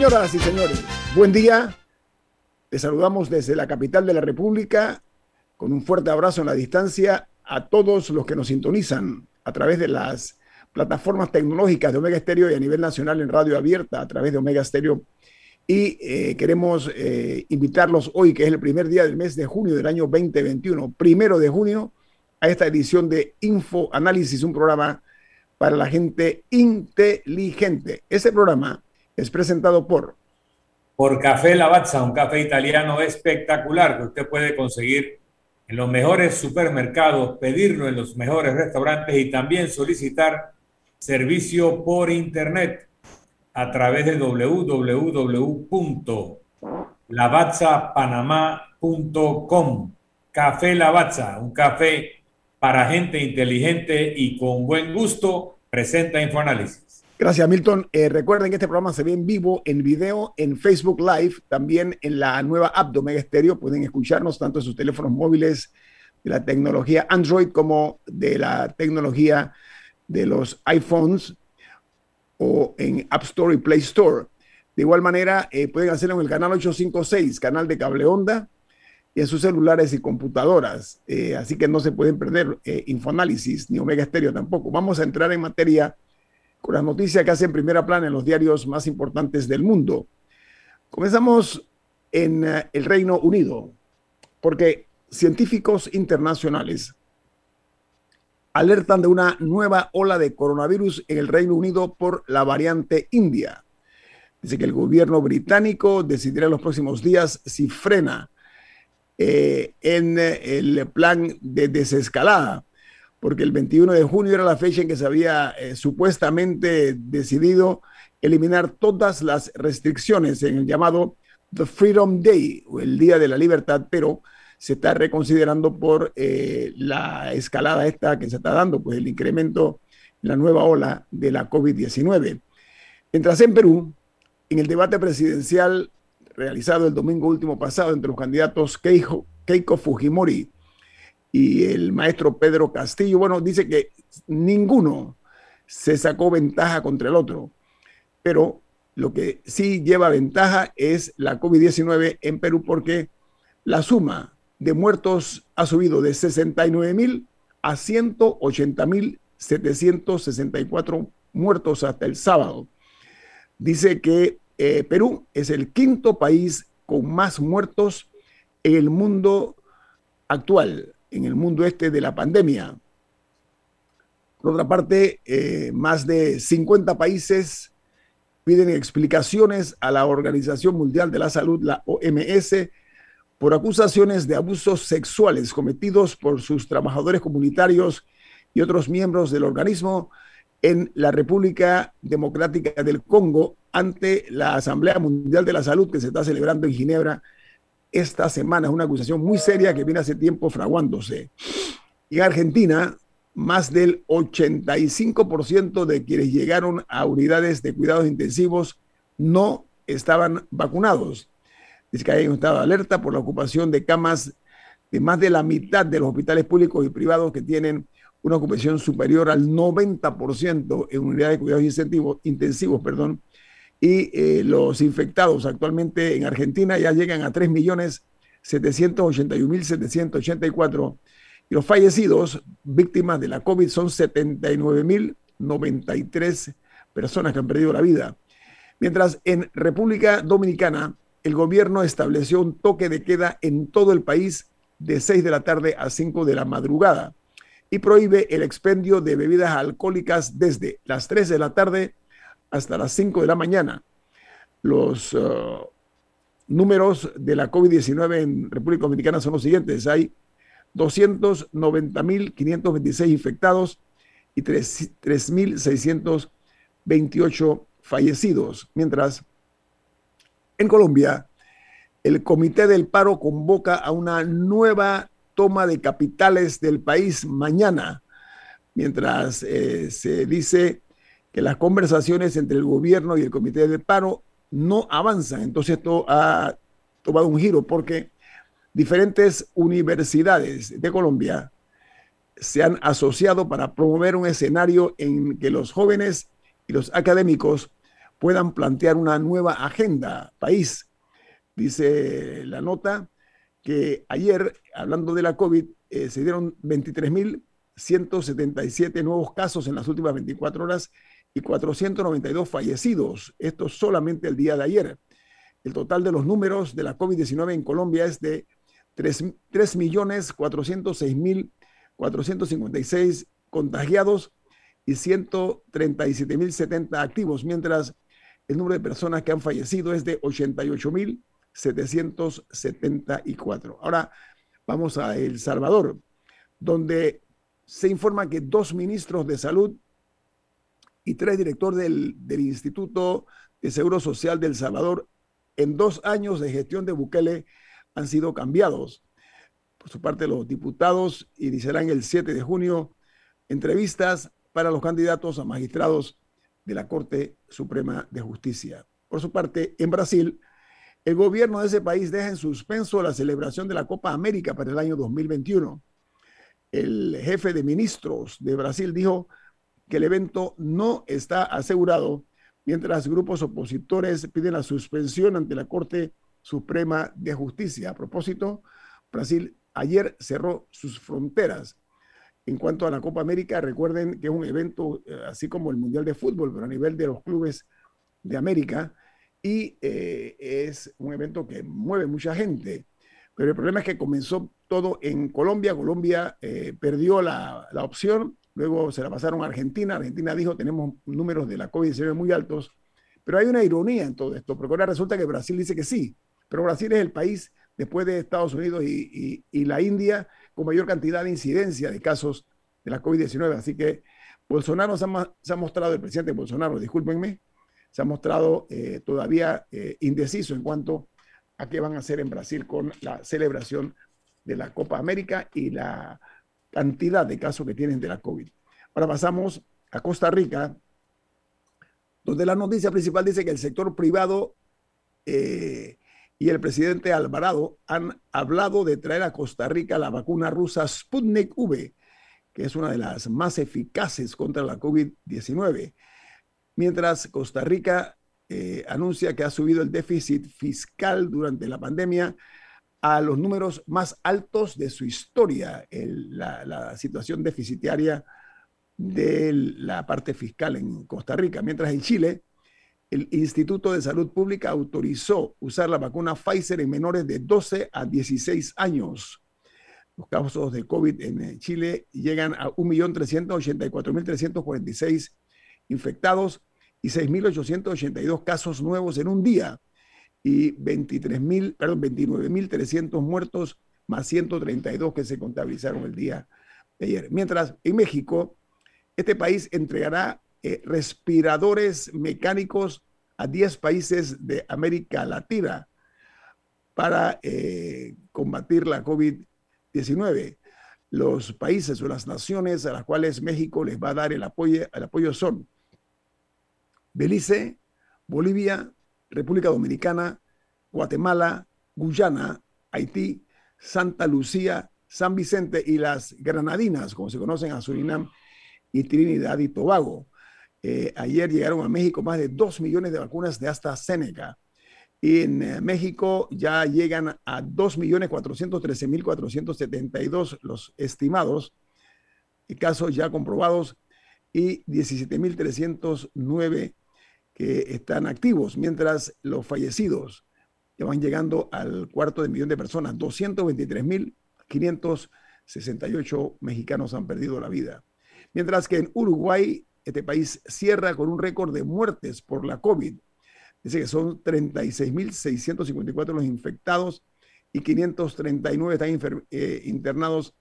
Señoras y señores, buen día. Les saludamos desde la capital de la República con un fuerte abrazo en la distancia a todos los que nos sintonizan a través de las plataformas tecnológicas de Omega Stereo y a nivel nacional en radio abierta a través de Omega Stereo. Y eh, queremos eh, invitarlos hoy, que es el primer día del mes de junio del año 2021, primero de junio, a esta edición de Info Análisis, un programa para la gente inteligente. Ese programa es presentado por... Por Café Lavazza, un café italiano espectacular que usted puede conseguir en los mejores supermercados, pedirlo en los mejores restaurantes y también solicitar servicio por internet a través de www.lavazzapanamá.com. Café Lavazza, un café para gente inteligente y con buen gusto, presenta Infoanálisis. Gracias, Milton. Eh, recuerden que este programa se ve en vivo, en video, en Facebook Live, también en la nueva app de Omega Stereo. Pueden escucharnos tanto en sus teléfonos móviles de la tecnología Android como de la tecnología de los iPhones o en App Store y Play Store. De igual manera, eh, pueden hacerlo en el canal 856, canal de cable onda, y en sus celulares y computadoras. Eh, así que no se pueden perder Infoanálisis ni Omega Stereo tampoco. Vamos a entrar en materia con las noticias que hacen primera plana en los diarios más importantes del mundo. Comenzamos en eh, el Reino Unido, porque científicos internacionales alertan de una nueva ola de coronavirus en el Reino Unido por la variante India. Dice que el gobierno británico decidirá en los próximos días si frena eh, en eh, el plan de desescalada porque el 21 de junio era la fecha en que se había eh, supuestamente decidido eliminar todas las restricciones en el llamado The Freedom Day, o el Día de la Libertad, pero se está reconsiderando por eh, la escalada esta que se está dando, pues el incremento, la nueva ola de la COVID-19. Mientras en Perú, en el debate presidencial realizado el domingo último pasado entre los candidatos Keiko, Keiko Fujimori y el maestro Pedro Castillo, bueno, dice que ninguno se sacó ventaja contra el otro, pero lo que sí lleva ventaja es la COVID-19 en Perú porque la suma de muertos ha subido de 69 mil a 180 mil 764 muertos hasta el sábado. Dice que eh, Perú es el quinto país con más muertos en el mundo actual en el mundo este de la pandemia. Por otra parte, eh, más de 50 países piden explicaciones a la Organización Mundial de la Salud, la OMS, por acusaciones de abusos sexuales cometidos por sus trabajadores comunitarios y otros miembros del organismo en la República Democrática del Congo ante la Asamblea Mundial de la Salud que se está celebrando en Ginebra esta semana. Es una acusación muy seria que viene hace tiempo fraguándose. Y en Argentina, más del 85% de quienes llegaron a unidades de cuidados intensivos no estaban vacunados. Dice que hay un estado de alerta por la ocupación de camas de más de la mitad de los hospitales públicos y privados que tienen una ocupación superior al 90% en unidades de cuidados intensivos, intensivos perdón, y eh, los infectados actualmente en Argentina ya llegan a 3.781.784 y los fallecidos víctimas de la COVID son 79.093 personas que han perdido la vida. Mientras en República Dominicana el gobierno estableció un toque de queda en todo el país de 6 de la tarde a 5 de la madrugada y prohíbe el expendio de bebidas alcohólicas desde las 3 de la tarde hasta las 5 de la mañana. Los uh, números de la COVID-19 en República Dominicana son los siguientes. Hay 290.526 infectados y 3.628 fallecidos. Mientras, en Colombia, el Comité del Paro convoca a una nueva toma de capitales del país mañana, mientras eh, se dice que las conversaciones entre el gobierno y el Comité del Paro no avanzan. Entonces esto ha tomado un giro porque diferentes universidades de Colombia se han asociado para promover un escenario en que los jóvenes y los académicos puedan plantear una nueva agenda país. Dice la nota que ayer, hablando de la COVID, eh, se dieron 23.177 nuevos casos en las últimas 24 horas y 492 fallecidos. Esto solamente el día de ayer. El total de los números de la COVID-19 en Colombia es de 3.406.456 contagiados y 137.070 activos, mientras el número de personas que han fallecido es de 88.774. Ahora vamos a El Salvador, donde se informa que dos ministros de salud y tres directores del, del Instituto de Seguro Social del Salvador en dos años de gestión de Bukele han sido cambiados. Por su parte, los diputados iniciarán el 7 de junio entrevistas para los candidatos a magistrados de la Corte Suprema de Justicia. Por su parte, en Brasil, el gobierno de ese país deja en suspenso la celebración de la Copa América para el año 2021. El jefe de ministros de Brasil dijo que el evento no está asegurado, mientras grupos opositores piden la suspensión ante la Corte Suprema de Justicia. A propósito, Brasil ayer cerró sus fronteras. En cuanto a la Copa América, recuerden que es un evento eh, así como el Mundial de Fútbol, pero a nivel de los clubes de América, y eh, es un evento que mueve mucha gente. Pero el problema es que comenzó todo en Colombia. Colombia eh, perdió la, la, opción, luego se la pasaron a Argentina. Argentina dijo, tenemos números de la COVID-19 muy altos. Pero hay una ironía en todo esto, porque ahora resulta que Brasil dice que sí, pero Brasil es el país, después de Estados Unidos y, la India, con mayor cantidad de incidencia de casos de la COVID-19. Así que Bolsonaro se ha, mostrado, el presidente Bolsonaro, discúlpenme, se ha mostrado eh, todavía eh, indeciso en cuanto a qué van a hacer en Brasil con la celebración de la Copa América y la cantidad de casos que tienen de la COVID. Ahora pasamos a Costa Rica, donde la noticia principal dice que el sector privado eh, y el presidente Alvarado han hablado de traer a Costa Rica la vacuna rusa Sputnik V, que es una de las más eficaces contra la COVID-19. Mientras Costa Rica eh, anuncia que ha subido el déficit fiscal durante la pandemia a los números más altos de su historia, la, la situación deficitaria de la parte fiscal en Costa Rica. Mientras en Chile, el Instituto de Salud Pública autorizó usar la vacuna Pfizer en menores de 12 a 16 años. Los casos de COVID en eh, Chile llegan a 1.384.346 infectados y 6.882 casos nuevos en un día y 23.000, perdón, 29.300 muertos más 132 que se contabilizaron el día de ayer. Mientras en México, este país entregará eh, respiradores mecánicos a 10 países de América Latina para eh, combatir la COVID-19. Los países o las naciones a las cuales México les va a dar el apoyo, el apoyo son Belice, Bolivia, República Dominicana, Guatemala, Guyana, Haití, Santa Lucía, San Vicente y las Granadinas, como se conocen a Surinam y Trinidad y Tobago. Eh, ayer llegaron a México más de 2 millones de vacunas de AstraZeneca. Y en eh, México ya llegan a 2.413.472 los estimados casos ya comprobados y 17.309 están activos, mientras los fallecidos ya van llegando al cuarto de millón de personas. 223.568 mexicanos han perdido la vida. Mientras que en Uruguay este país cierra con un récord de muertes por la COVID. Dice que son 36.654 los infectados y 539 están eh, internados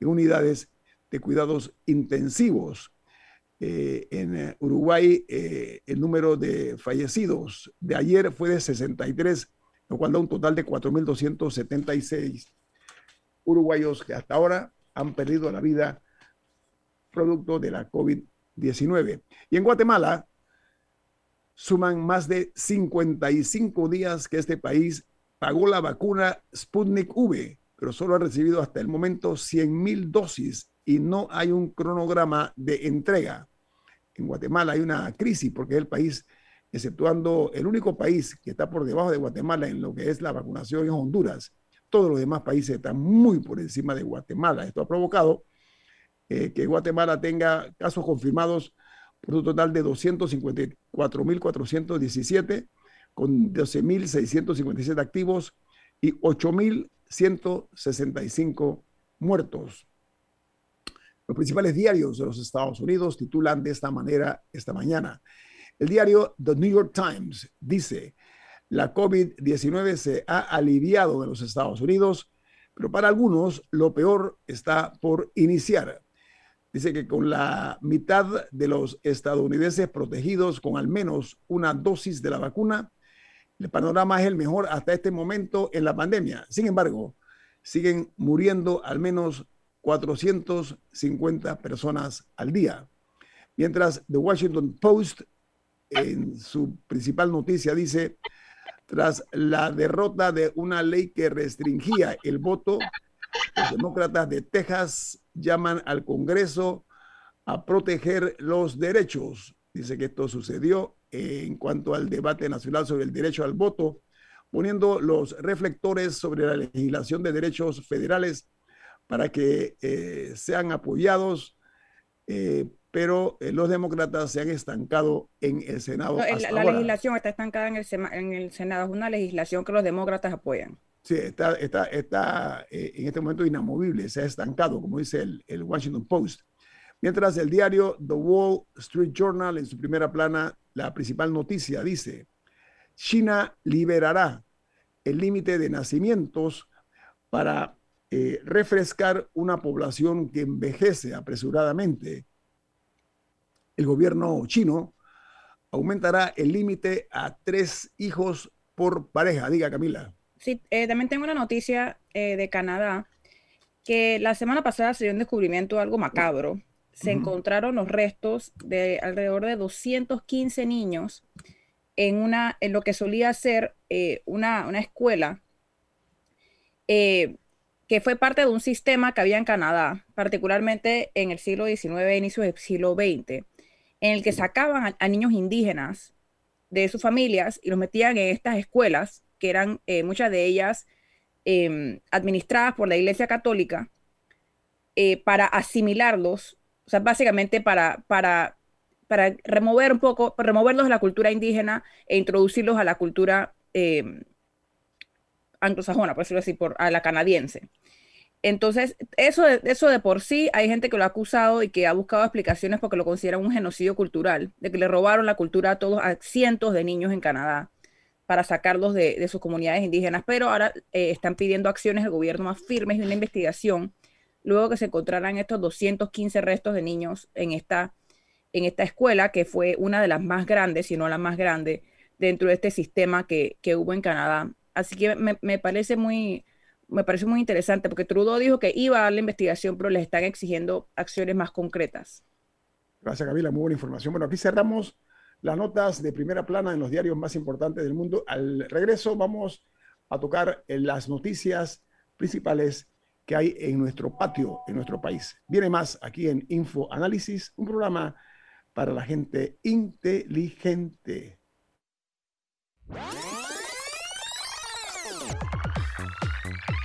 en unidades de cuidados intensivos. Eh, en eh, Uruguay, eh, el número de fallecidos de ayer fue de 63, lo cual da un total de 4.276 uruguayos que hasta ahora han perdido la vida producto de la COVID-19. Y en Guatemala suman más de 55 días que este país pagó la vacuna Sputnik V, pero solo ha recibido hasta el momento 100 mil dosis y no hay un cronograma de entrega en Guatemala hay una crisis porque el país, exceptuando el único país que está por debajo de Guatemala en lo que es la vacunación es Honduras. Todos los demás países están muy por encima de Guatemala. Esto ha provocado eh, que Guatemala tenga casos confirmados por un total de 254.417, con 12.657 activos y 8.165 muertos. Los principales diarios de los Estados Unidos titulan de esta manera esta mañana. El diario The New York Times dice, la COVID-19 se ha aliviado en los Estados Unidos, pero para algunos lo peor está por iniciar. Dice que con la mitad de los estadounidenses protegidos con al menos una dosis de la vacuna, el panorama es el mejor hasta este momento en la pandemia. Sin embargo, siguen muriendo al menos 450 personas al día. Mientras The Washington Post, en su principal noticia, dice, tras la derrota de una ley que restringía el voto, los demócratas de Texas llaman al Congreso a proteger los derechos. Dice que esto sucedió en cuanto al debate nacional sobre el derecho al voto, poniendo los reflectores sobre la legislación de derechos federales para que eh, sean apoyados, eh, pero eh, los demócratas se han estancado en el Senado. la, legislación está estancada en el, en el Senado, es una legislación que los demócratas apoyan. Sí, está, está, está en este momento inamovible, se ha estancado, como dice el, el Washington Post. Mientras el diario The Wall Street Journal, en su primera plana, la principal noticia dice, China liberará el límite de nacimientos para eh, refrescar una población que envejece apresuradamente. El gobierno chino aumentará el límite a tres hijos por pareja. Diga, Camila. Sí, eh, también tengo una noticia eh, de Canadá que la semana pasada se dio un descubrimiento algo macabro. Se encontraron los restos de alrededor de 215 niños en, una, en lo que solía ser una, una, escuela que fue parte de un sistema que había en Canadá, particularmente en el siglo XIX e inicio del siglo XX, en el que sacaban a, niños indígenas de sus familias y los metían en estas escuelas, que eran eh, muchas de ellas em, administradas por la Iglesia Católica, eh, para asimilarlos, o sea, básicamente para, para, para remover un poco, removerlos de la cultura indígena e introducirlos a la cultura em, anglosajona, por decirlo así, por, a la canadiense. Entonces, eso eso de por sí, hay gente que lo ha acusado y que ha buscado explicaciones porque lo considera un genocidio cultural, de que le robaron la cultura a todos, a cientos de niños en Canadá para sacarlos de, sus comunidades indígenas, pero ahora eh, están pidiendo acciones del gobierno más firmes y una investigación luego que se encontraran estos 215 restos de niños en esta, en esta escuela, que fue una de las más grandes, si no la más grande, dentro de este sistema que, que hubo en Canadá. Así que me, parece muy, me parece muy interesante porque Trudeau dijo que iba a dar la investigación, pero les están exigiendo acciones más concretas. Gracias, Camila. Muy buena información. Bueno, aquí cerramos las notas de primera plana en los diarios más importantes del mundo. Al regreso vamos a tocar las noticias principales que hay en nuestro patio, en nuestro país. Viene más aquí en Info Análisis, un programa para la gente inteligente.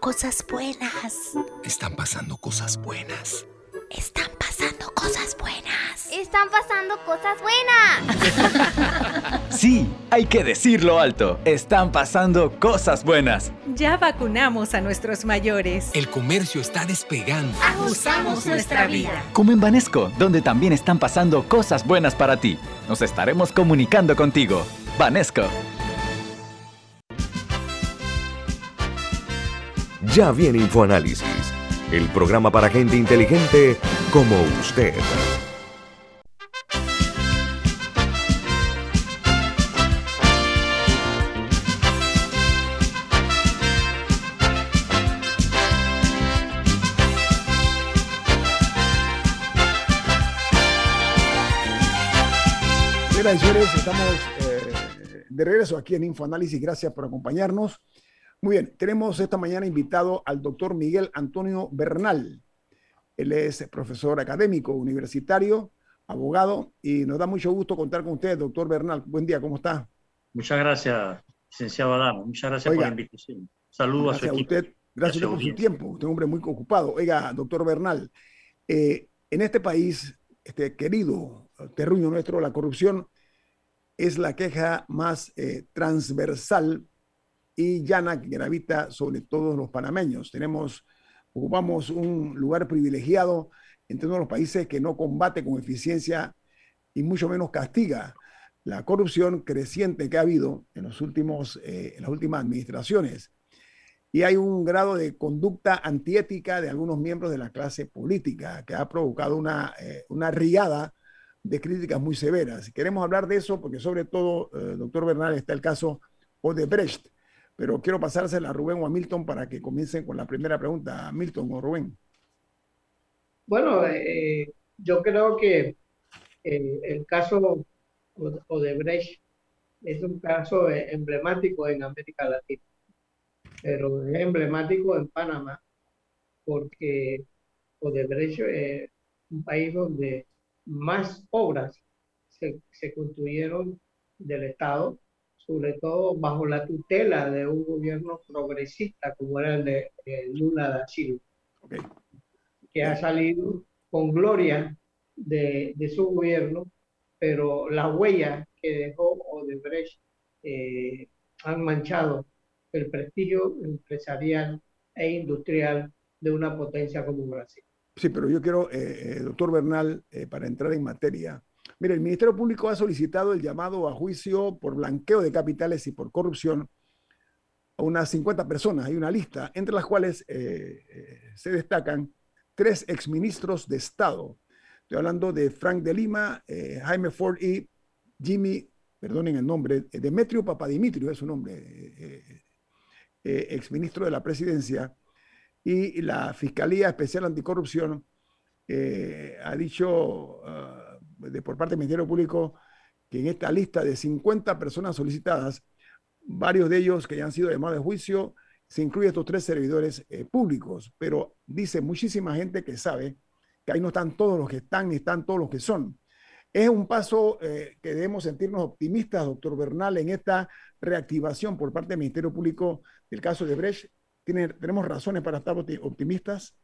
Pasando cosas buenas. Están pasando cosas buenas. Están pasando cosas buenas. Están pasando cosas buenas. sí, hay que decirlo alto. Están pasando cosas buenas. Ya vacunamos a nuestros mayores. El comercio está despegando. Ajustamos nuestra vida. Como en Banesco, donde también están pasando cosas buenas para ti. Nos estaremos comunicando contigo. Banesco. Ya viene InfoAnálisis el programa para gente inteligente como usted. Y señores, estamos eh, de regreso aquí en InfoAnálisis. Gracias por acompañarnos. Muy bien, tenemos esta mañana invitado al doctor Miguel Antonio Bernal. Él es profesor académico universitario, abogado, y nos da mucho gusto contar con usted, doctor Bernal. Buen día, ¿cómo está? Muchas gracias, licenciado Adamo. Muchas gracias por la invitación. Saludos a su equipo. Usted, gracias, por su tiempo. Usted es un hombre muy ocupado. Oiga, doctor Bernal, eh, en este país, este querido terruño nuestro, la corrupción es la queja más eh, transversal y llana que gravita sobre todos los panameños. Tenemos, ocupamos un lugar privilegiado entre todos los países que no combate con eficiencia y mucho menos castiga la corrupción creciente que ha habido en, los últimos, eh, en las últimas administraciones. Y hay un grado de conducta antiética de algunos miembros de la clase política que ha provocado una, eh, una riada de críticas muy severas. Queremos hablar de eso porque sobre todo, eh, doctor Bernal, está el caso Odebrecht, pero quiero pasársela a Rubén o a Milton para que comiencen con la primera pregunta. Milton o Rubén. Bueno, eh, yo creo que el, el caso Odebrecht es un caso emblemático en América Latina, pero es emblemático en Panamá porque Odebrecht es un país donde más obras se, se construyeron del Estado sobre todo bajo la tutela de un gobierno progresista como era el de Lula da Silva, que ha salido con gloria de, de, su gobierno, pero las huellas que dejó Odebrecht eh, han manchado el prestigio empresarial e industrial de una potencia como Brasil. Sí, pero yo quiero, eh, eh, doctor Bernal, para entrar en materia, Mire, el Ministerio Público ha solicitado el llamado a juicio por blanqueo de capitales y por corrupción a unas 50 personas. Hay una lista, entre las cuales eh, eh, se destacan tres exministros de Estado. Estoy hablando de Frank de Lima, eh, Jaime Ford y Jimmy, perdonen el nombre, Demetrio Papadimitrio es su nombre, exministro de la presidencia. Y la Fiscalía Especial Anticorrupción ha dicho... Uh, de, por parte del Ministerio Público que en esta lista de 50 personas solicitadas, varios de ellos que ya han sido llamados de juicio, se incluyen estos tres servidores eh, públicos, pero dice muchísima gente que sabe que ahí no están todos los que están ni están todos los que son. Es un paso eh, que debemos sentirnos optimistas, doctor Bernal, en esta reactivación por parte del Ministerio Público del caso de Brecht. ¿Tiene, ¿Tenemos razones para estar optimistas?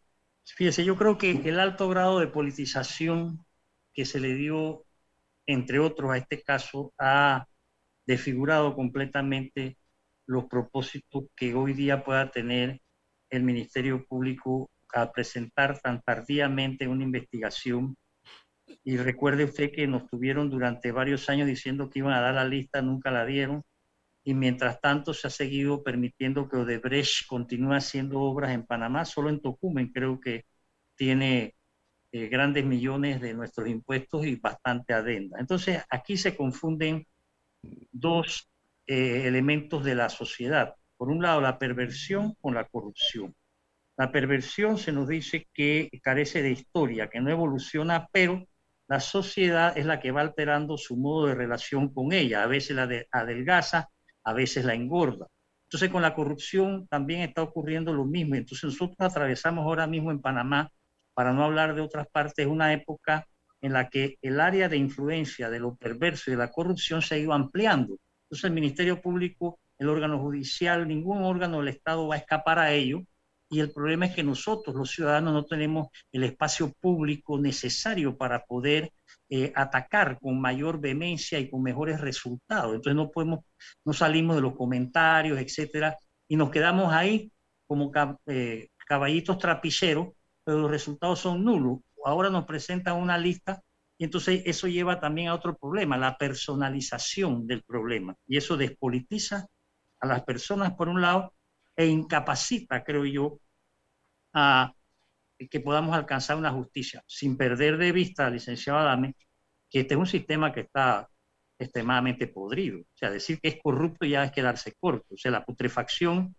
Fíjese, yo creo que el alto grado de politización que se le dio, entre otros, a este caso, ha desfigurado completamente los propósitos que hoy día pueda tener el Ministerio Público a presentar tan tardíamente una investigación. Y recuerde usted que nos tuvieron durante varios años diciendo que iban a dar la lista, nunca la dieron. Y mientras tanto se ha seguido permitiendo que Odebrecht continúe haciendo obras en Panamá, solo en Tocumen creo que tiene eh, grandes millones de nuestros impuestos y bastante adenda. Entonces, aquí se confunden dos eh, elementos de la sociedad. por un lado, la perversión con la corrupción. La perversión se nos dice que carece de historia, que no evoluciona, pero la sociedad es la que va alterando su modo de relación con ella. A veces la adelgaza, a veces la engorda. Entonces con la corrupción también está ocurriendo lo mismo. Entonces nosotros atravesamos ahora mismo en Panamá, para no hablar de otras partes, una época en la que el área de influencia de lo perverso y de la corrupción se ha ido ampliando. Entonces el Ministerio Público, el órgano judicial, ningún órgano del Estado va a escapar a ello. Y el problema es que nosotros, los ciudadanos, no tenemos el espacio público necesario para poder eh, atacar con mayor vehemencia y con mejores resultados. Entonces no podemos, no salimos de los comentarios, etcétera, y nos quedamos ahí como eh, caballitos trapicheros, pero los resultados son nulos. Ahora nos presentan una lista y entonces eso lleva también a otro problema, la personalización del problema. Y eso despolitiza a las personas por un lado e incapacita, creo yo, a que podamos alcanzar una justicia, sin perder de vista, licenciado Adame, que este es un sistema que está extremadamente podrido. O sea, decir que es corrupto ya es quedarse corto. O sea, la putrefacción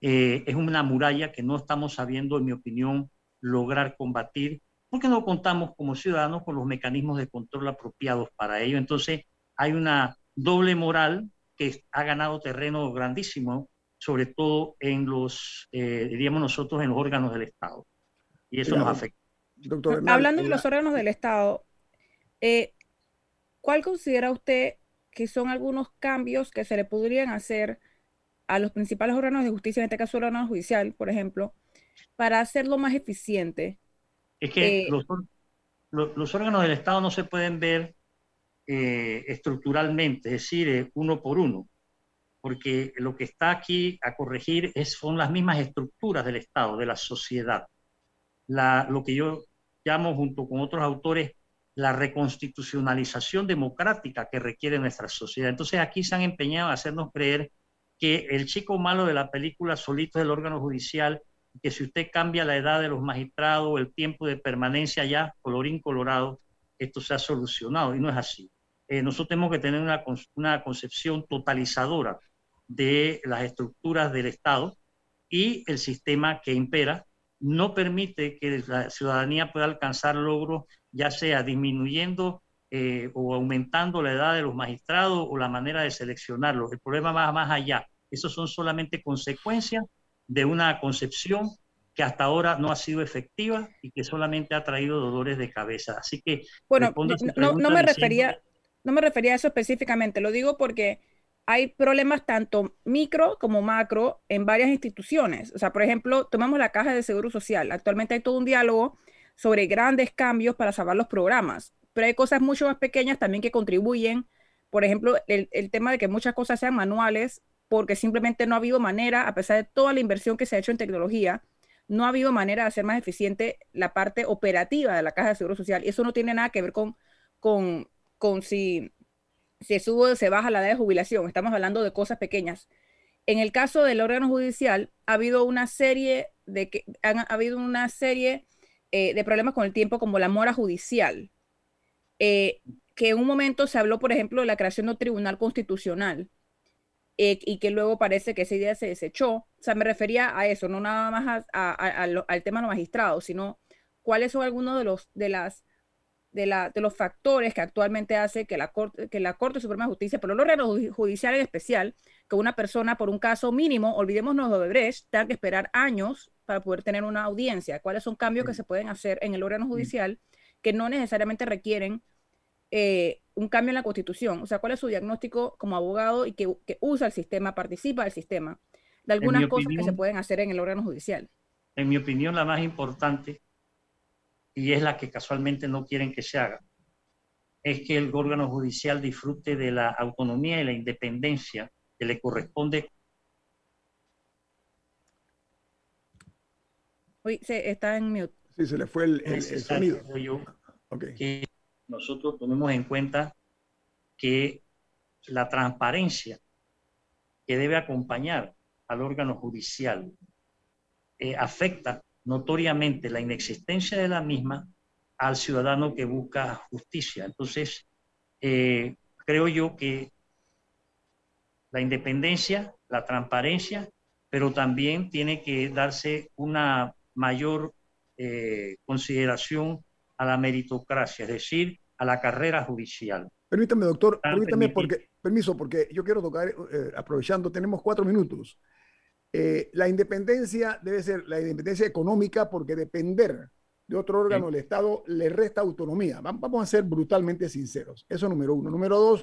eh, es una muralla que no estamos sabiendo, en mi opinión, lograr combatir, porque no contamos como ciudadanos con los mecanismos de control apropiados para ello. Entonces, hay una doble moral que ha ganado terreno grandísimo sobre todo en los, eh, diríamos nosotros, en los órganos del Estado. Y eso nos afecta. Hablando de los órganos del Estado, eh, ¿cuál considera usted que son algunos cambios que se le podrían hacer a los principales órganos de justicia, en este caso el órgano judicial, por ejemplo, para hacerlo más eficiente? Es que eh, los, los, órganos del Estado no se pueden ver estructuralmente, es decir, uno por uno porque lo que está aquí a corregir es, son las mismas estructuras del Estado, de la sociedad. La, lo que yo llamo, junto con otros autores, la reconstitucionalización democrática que requiere nuestra sociedad. Entonces aquí se han empeñado a hacernos creer que el chico malo de la película solito del órgano judicial, que si usted cambia la edad de los magistrados, el tiempo de permanencia ya, colorín colorado, esto se ha solucionado y no es así. Eh, nosotros tenemos que tener una, una concepción totalizadora de las estructuras del Estado y el sistema que impera no permite que la ciudadanía pueda alcanzar logros, ya sea disminuyendo eh, o aumentando la edad de los magistrados o la manera de seleccionarlos. El problema va más allá. Esos son solamente consecuencias de una concepción que hasta ahora no ha sido efectiva y que solamente ha traído dolores de cabeza. Así que... Bueno, no, no, me refería, no me refería a eso específicamente, lo digo porque hay problemas tanto micro como macro en varias instituciones. O sea, por ejemplo, tomamos la caja de seguro social. Actualmente hay todo un diálogo sobre grandes cambios para salvar los programas, pero hay cosas mucho más pequeñas también que contribuyen. Por ejemplo, el, tema de que muchas cosas sean manuales, porque simplemente no ha habido manera, a pesar de toda la inversión que se ha hecho en tecnología, no ha habido manera de hacer más eficiente la parte operativa de la caja de seguro social. Y eso no tiene nada que ver con, con, con si se sube o se baja la edad de jubilación. Estamos hablando de cosas pequeñas. En el caso del órgano judicial, ha habido una serie de que han ha habido una serie eh, de problemas con el tiempo, como la mora judicial, eh, que en un momento se habló, por ejemplo, de la creación de un tribunal constitucional. Eh, y que luego parece que esa idea se desechó. O sea, me refería a eso, no nada más al tema de los magistrados, sino cuáles son algunos de, los, de las de, la, de los factores que actualmente hace que la, Corte, que la Corte Suprema de Justicia, pero el órgano judicial en especial, que una persona por un caso mínimo, olvidémonos de Odebrecht, tenga que esperar años para poder tener una audiencia. ¿Cuáles son cambios que se pueden hacer en el órgano judicial que no necesariamente requieren eh, un cambio en la Constitución? O sea, ¿cuál es su diagnóstico como abogado y que, que usa el sistema, participa del sistema, de algunas cosas que se pueden hacer en el órgano judicial? En mi opinión, la más importante y es la que casualmente no quieren que se haga, es que el órgano judicial disfrute de la autonomía y la independencia que le corresponde. Uy, se está en mute. Sí, se le fue el, sonido. Que nosotros tomemos en cuenta que la transparencia que debe acompañar al órgano judicial eh, afecta notoriamente la inexistencia de la misma al ciudadano que busca justicia. Entonces, eh, creo yo que la independencia, la transparencia pero también tiene que darse una mayor eh, consideración a la meritocracia, es decir, a la carrera judicial. Permítame, doctor, permítame, porque, permiso, porque yo quiero tocar, eh, aprovechando, tenemos cuatro minutos. Eh, la independencia debe ser la independencia económica porque depender de otro órgano del Estado le resta autonomía. Vamos a ser brutalmente sinceros. Eso número uno. Número dos,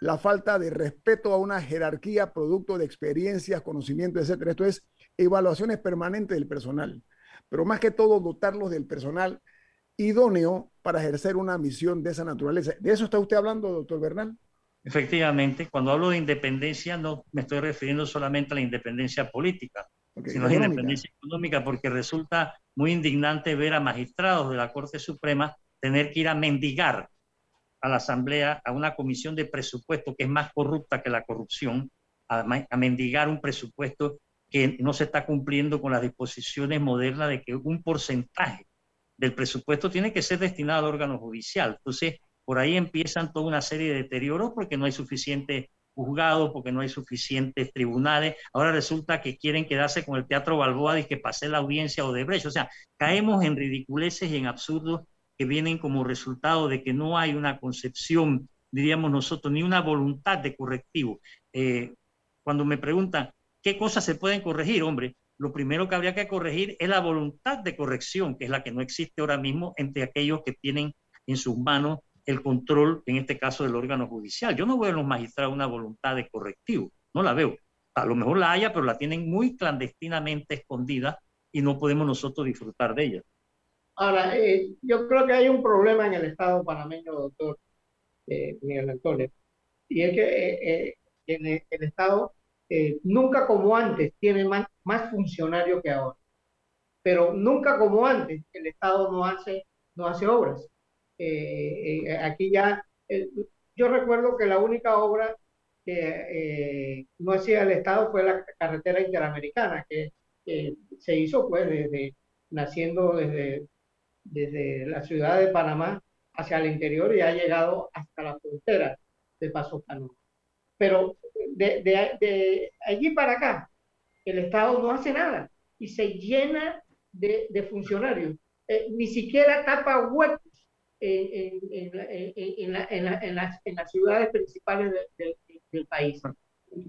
la falta de respeto a una jerarquía producto de experiencias, conocimientos, etcétera. Esto es evaluaciones permanentes del personal, pero más que todo dotarlos del personal idóneo para ejercer una misión de esa naturaleza. ¿De eso está usted hablando, doctor Bernal? Efectivamente, cuando hablo de independencia no me estoy refiriendo solamente a la independencia política, sino a la independencia económica, porque resulta muy indignante ver a magistrados de la Corte Suprema tener que ir a mendigar a la Asamblea, a una comisión de presupuesto que es más corrupta que la corrupción, a, a mendigar un presupuesto que no se está cumpliendo con las disposiciones modernas de que un porcentaje del presupuesto tiene que ser destinado al órgano judicial. Entonces, por ahí empiezan toda una serie de deterioros porque no hay suficiente juzgado, porque no hay suficientes tribunales. Ahora resulta que quieren quedarse con el Teatro Balboa y que pase la audiencia o de Brecht. O sea, caemos en ridiculeces y en absurdos que vienen como resultado de que no hay una concepción, diríamos nosotros, ni una voluntad de correctivo. Eh, cuando me preguntan qué cosas se pueden corregir, hombre, lo primero que habría que corregir es la voluntad de corrección, que es la que no existe ahora mismo entre aquellos que tienen en sus manos el control, en este caso del órgano judicial. Yo no veo en los magistrados una voluntad de correctivo, no la veo. A lo mejor la haya, pero la tienen muy clandestinamente escondida y no podemos nosotros disfrutar de ella. Ahora, eh, yo creo que hay un problema en el Estado panameño, doctor eh, Miguel Antonio, y es que eh, en el, el, Estado nunca como antes tiene más, más funcionarios que ahora, pero nunca como antes el Estado no hace, no hace obras. aquí ya, yo recuerdo que la única obra que no hacía el Estado fue la carretera interamericana, que se hizo pues desde, naciendo desde desde la ciudad de Panamá hacia el interior y ha llegado hasta la frontera de Paso Canoa. Pero de, de, allí para acá, el Estado no hace nada y se llena de, de funcionarios. Eh, ni siquiera tapa huecos en, en, en, la, las, las, ciudades principales del país.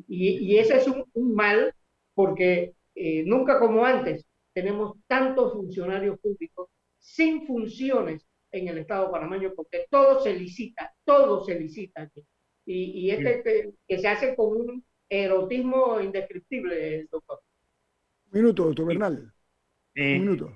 Y, y, ese es un, un mal porque eh, nunca como antes tenemos tantos funcionarios públicos sin funciones en el Estado panameño, porque todo se licita, todo se licita aquí. Y, y este que, se hace con un erotismo indescriptible, doctor. Minuto, doctor Bernal. Eh, un minuto.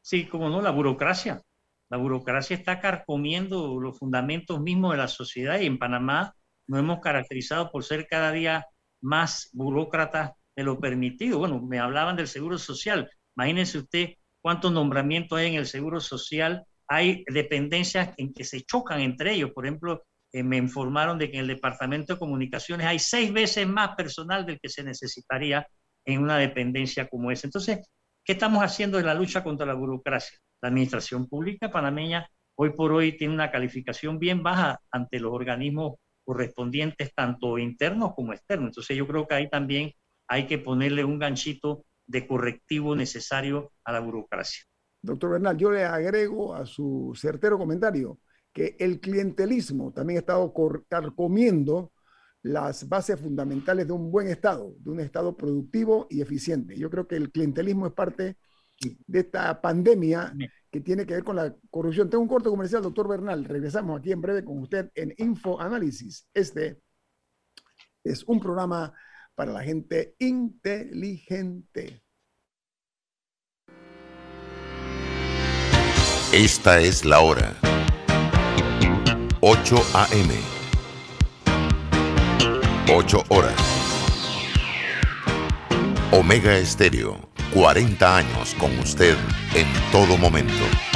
Sí, como no, la burocracia. La burocracia está carcomiendo los fundamentos mismos de la sociedad y en Panamá nos hemos caracterizado por ser cada día más burócratas de lo permitido. Bueno, me hablaban del seguro social. Imagínense usted cuántos nombramientos hay en el Seguro Social, hay dependencias en que se chocan entre ellos. Por ejemplo, eh, me informaron de que en el Departamento de Comunicaciones hay seis veces más personal del que se necesitaría en una dependencia como esa. Entonces, ¿qué estamos haciendo en la lucha contra la burocracia? La administración pública panameña hoy por hoy tiene una calificación bien baja ante los organismos correspondientes, tanto internos como externos. Entonces, yo creo que ahí también hay que ponerle un ganchito de correctivo necesario a la burocracia. Doctor Bernal, yo le agrego a su certero comentario que el clientelismo también ha estado comiendo las bases fundamentales de un buen Estado, de un Estado productivo y eficiente. Yo creo que el clientelismo es parte de esta pandemia que tiene que ver con la corrupción. Tengo un corto comercial, doctor Bernal. Regresamos aquí en breve con usted en Info Análisis. Este es un programa para la gente inteligente. Esta es la hora. 8 a.m. 8 horas. Omega Estéreo, 40 años con usted en todo momento.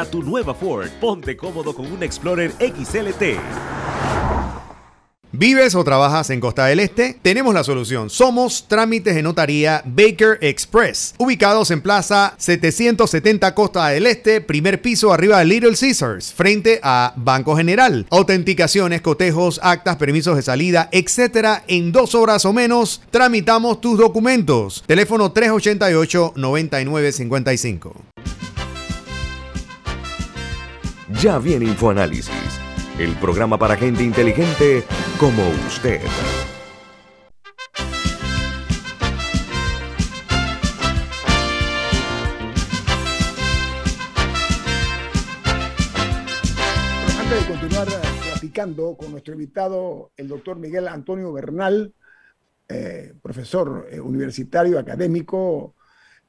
tu nueva Ford. Ponte cómodo con un Explorer XLT. ¿Vives o trabajas en Costa del Este? Tenemos la solución. Somos Trámites de Notaría Baker Express, ubicados en Plaza 770 Costa del Este, primer piso arriba de Little Caesars, frente a Banco General. Autenticaciones, cotejos, actas, permisos de salida, etcétera, en dos horas o menos tramitamos tus documentos. Teléfono 388-9955. Ya viene InfoAnálisis, el programa para gente inteligente como usted. Antes de continuar eh, platicando con nuestro invitado, el doctor Miguel Antonio Bernal, eh, profesor eh, universitario, académico,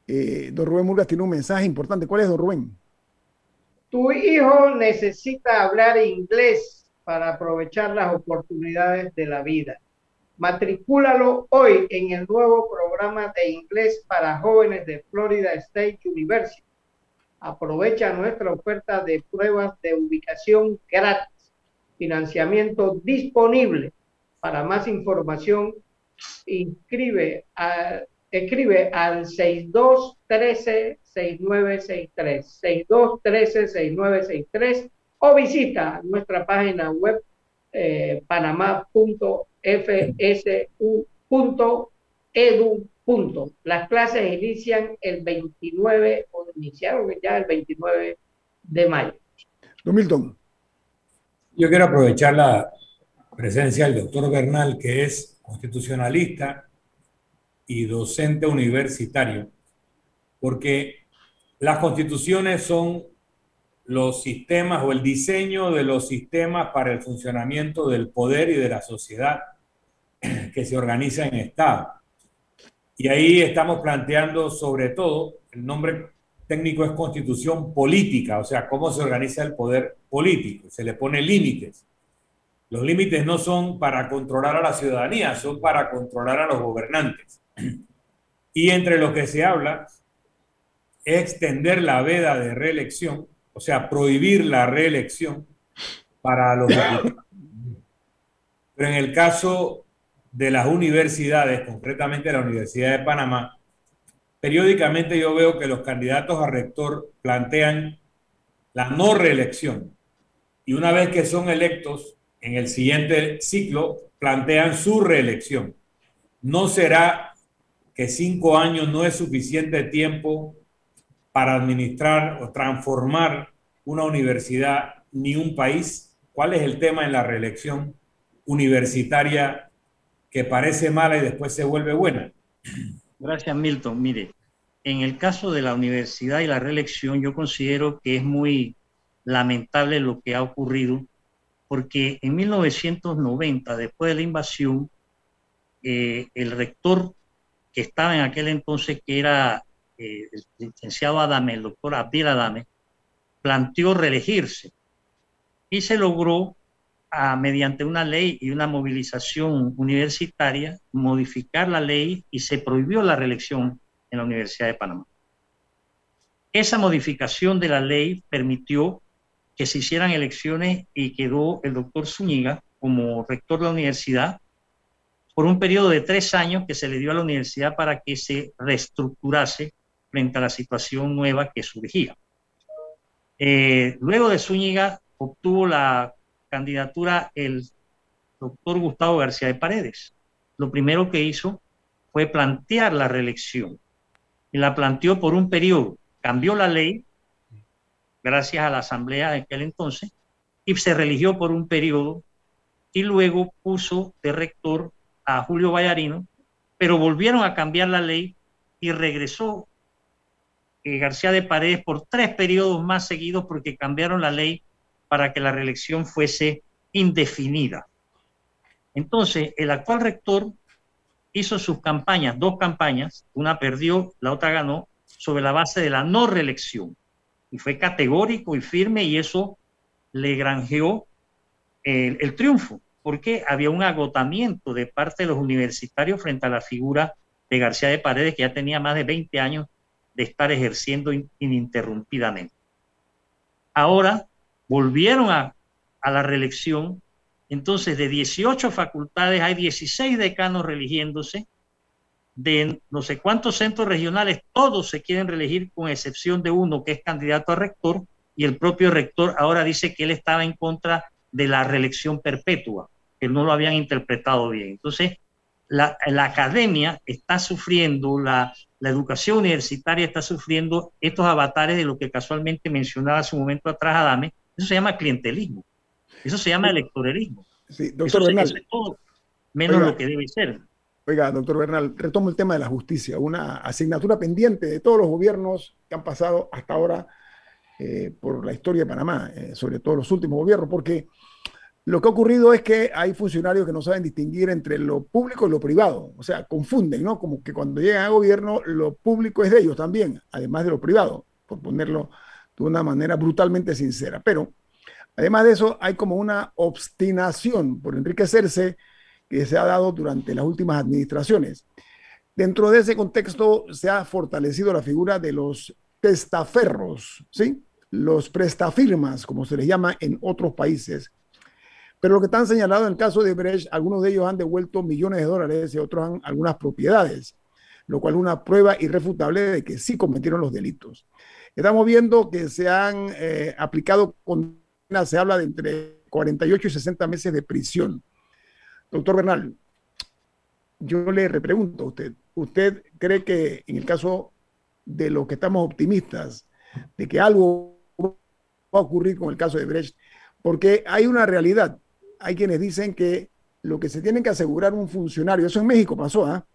eh, don Rubén Murgas tiene un mensaje importante. ¿Cuál es, don Rubén? Tu hijo necesita hablar inglés para aprovechar las oportunidades de la vida. Matricúlalo hoy en el nuevo programa de inglés para jóvenes de Florida State University. Aprovecha nuestra oferta de pruebas de ubicación gratis. Financiamiento disponible. Para más información, inscribe escribe al 6213 6963 6213 6963 o visita nuestra página web eh, panamá.fsu.edu. Las clases inician el 29 o iniciaron ya el 29 de mayo. Don Milton. Yo quiero aprovechar la presencia del doctor Bernal, que es constitucionalista y docente universitario, porque las constituciones son los sistemas o el diseño de los sistemas para el funcionamiento del poder y de la sociedad que se organiza en Estado. Y ahí estamos planteando sobre todo, el nombre técnico es constitución política, o sea, cómo se organiza el poder político. Se le pone límites. Los límites no son para controlar a la ciudadanía, son para controlar a los gobernantes. Y entre lo que se habla extender la veda de reelección, o sea, prohibir la reelección para los diputados. Pero en el caso de las universidades, concretamente la Universidad de Panamá, periódicamente yo veo que los candidatos a rector plantean la no reelección. Y una vez que son electos, en el siguiente ciclo, plantean su reelección. No será que cinco años no es suficiente tiempo para administrar o transformar una universidad ni un país? ¿Cuál es el tema en la reelección universitaria que parece mala y después se vuelve buena? Gracias, Milton. Mire, en el caso de la universidad y la reelección, yo considero que es muy lamentable lo que ha ocurrido, porque en 1990, después de la invasión, eh, el rector que estaba en aquel entonces, que era eh, el licenciado Adame, el doctor Abdel Adame, planteó reelegirse y se logró a, mediante una ley y una movilización universitaria modificar la ley y se prohibió la reelección en la Universidad de Panamá. Esa modificación de la ley permitió que se hicieran elecciones y quedó el doctor Zúñiga como rector de la universidad por un periodo de tres años que se le dio a la universidad para que se reestructurase frente a la situación nueva que surgía. Eh, luego de Zúñiga obtuvo la candidatura el doctor Gustavo García de Paredes. Lo primero que hizo fue plantear la reelección y la planteó por un periodo. Cambió la ley gracias a la asamblea de aquel entonces y se religió por un periodo y luego puso de rector a Julio Vallarino, pero volvieron a cambiar la ley y regresó García de Paredes por tres periodos más seguidos porque cambiaron la ley para que la reelección fuese indefinida. Entonces, el actual rector hizo sus campañas, dos campañas, una perdió, la otra ganó, sobre la base de la no reelección. Y fue categórico y firme y eso le granjeó el, el triunfo, porque había un agotamiento de parte de los universitarios frente a la figura de García de Paredes, que ya tenía más de 20 años de estar ejerciendo ininterrumpidamente. Ahora volvieron a, a la reelección, entonces de 18 facultades hay 16 decanos religiéndose, de no sé cuántos centros regionales, todos se quieren reelegir con excepción de uno que es candidato a rector y el propio rector ahora dice que él estaba en contra de la reelección perpetua, que no lo habían interpretado bien. Entonces, la, academia está sufriendo, la, la, educación universitaria está sufriendo estos avatares de lo que casualmente mencionaba hace un momento atrás Adame, eso se llama clientelismo, eso se llama electoralismo. Sí, doctor Bernal. menos lo que debe ser. Oiga, doctor Bernal, retomo el tema de la justicia, una asignatura pendiente de todos los gobiernos que han pasado hasta ahora eh, por la historia de Panamá, eh, sobre todo los últimos gobiernos, porque lo que ha ocurrido es que hay funcionarios que no saben distinguir entre lo público y lo privado, o sea, confunden, ¿no? Como que cuando llegan a gobierno, lo público es de ellos también, además de lo privado, por ponerlo de una manera brutalmente sincera. Pero, además de eso, hay como una obstinación por enriquecerse que se ha dado durante las últimas administraciones. Dentro de ese contexto se ha fortalecido la figura de los testaferros, ¿sí? Los prestafirmas, como se les llama en otros países, pero lo que están señalado en el caso de Brecht, algunos de ellos han devuelto millones de dólares y otros han algunas propiedades, lo cual es una prueba irrefutable de que sí cometieron los delitos. Estamos viendo que se han eh, aplicado condenas, se habla de entre 48 y 60 meses de prisión. Doctor Bernal, yo le repregunto a usted, ¿usted cree que en el caso de lo que estamos optimistas, de que algo va a ocurrir con el caso de Brecht, porque hay una realidad hay quienes dicen que lo que se tiene que asegurar un funcionario, eso en México pasó, ¿ah?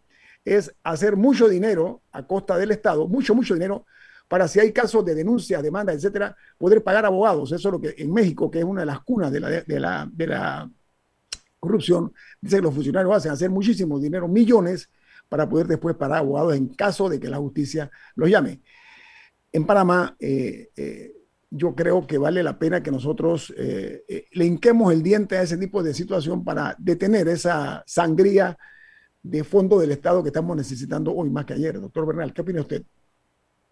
es hacer mucho dinero a costa del Estado, mucho, mucho dinero, para si hay casos de denuncias, demandas, etcétera, poder pagar abogados. Eso es lo que en México, que es una de las cunas de la, de la, de la corrupción, dice que los funcionarios hacen hacer muchísimo dinero, millones, para poder después pagar abogados en caso de que la justicia los llame. En Panamá, eh, eh, yo creo que vale la pena que nosotros eh, eh, le hinquemos el diente a ese tipo de situación para detener esa sangría de fondo del Estado que estamos necesitando hoy más que ayer. Doctor Bernal, ¿qué opina usted?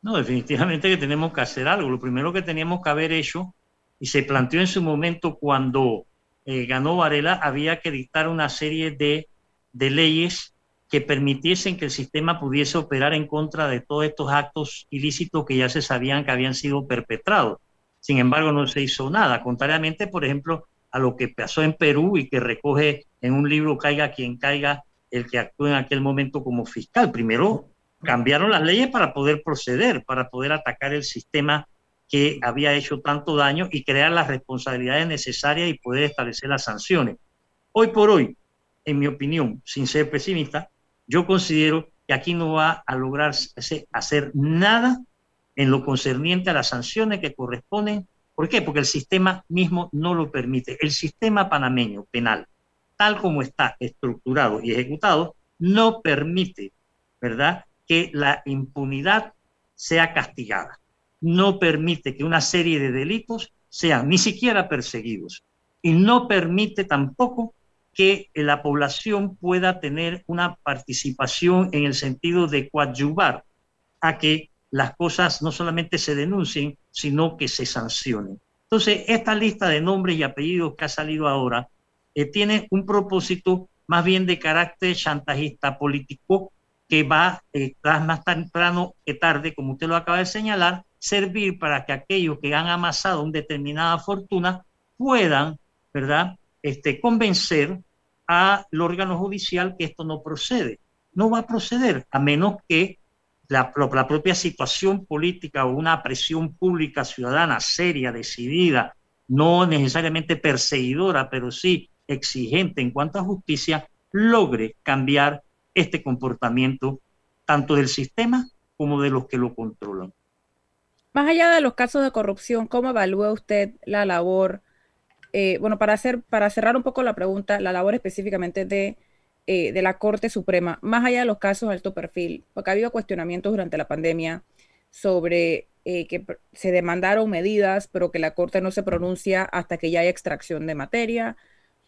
No, definitivamente que tenemos que hacer algo. Lo primero que teníamos que haber hecho, y se planteó en su momento cuando eh, ganó Varela, había que dictar una serie de, de leyes que permitiesen que el sistema pudiese operar en contra de todos estos actos ilícitos que ya se sabían que habían sido perpetrados. Sin embargo, no se hizo nada, contrariamente, por ejemplo, a lo que pasó en Perú y que recoge en un libro Caiga quien caiga el que actuó en aquel momento como fiscal. Primero cambiaron las leyes para poder proceder, para poder atacar el sistema que había hecho tanto daño y crear las responsabilidades necesarias y poder establecer las sanciones. Hoy por hoy, en mi opinión, sin ser pesimista, yo considero que aquí no va a lograrse hacer nada en lo concerniente a las sanciones que corresponden. ¿Por qué? Porque el sistema mismo no lo permite. El sistema panameño penal, tal como está estructurado y ejecutado, no permite, ¿verdad?, que la impunidad sea castigada. No permite que una serie de delitos sean ni siquiera perseguidos. Y no permite tampoco que la población pueda tener una participación en el sentido de coadyuvar a que las cosas no solamente se denuncien, sino que se sancionen. Entonces, esta lista de nombres y apellidos que ha salido ahora eh, tiene un propósito más bien de carácter chantajista político que va eh, más temprano que tarde, como usted lo acaba de señalar, servir para que aquellos que han amasado una determinada fortuna puedan, ¿verdad?, este, convencer al órgano judicial que esto no procede. No va a proceder, a menos que la, propia situación política o una presión pública ciudadana seria, decidida, no necesariamente perseguidora, pero sí exigente en cuanto a justicia, logre cambiar este comportamiento tanto del sistema como de los que lo controlan. Más allá de los casos de corrupción, ¿cómo evalúa usted la labor? Eh, bueno, para, hacer, para cerrar un poco la pregunta, la labor específicamente de, eh, de la Corte Suprema, más allá de los casos de alto perfil, porque ha habido cuestionamientos durante la pandemia sobre eh, que se demandaron medidas, pero que la Corte no se pronuncia hasta que ya haya extracción de materia,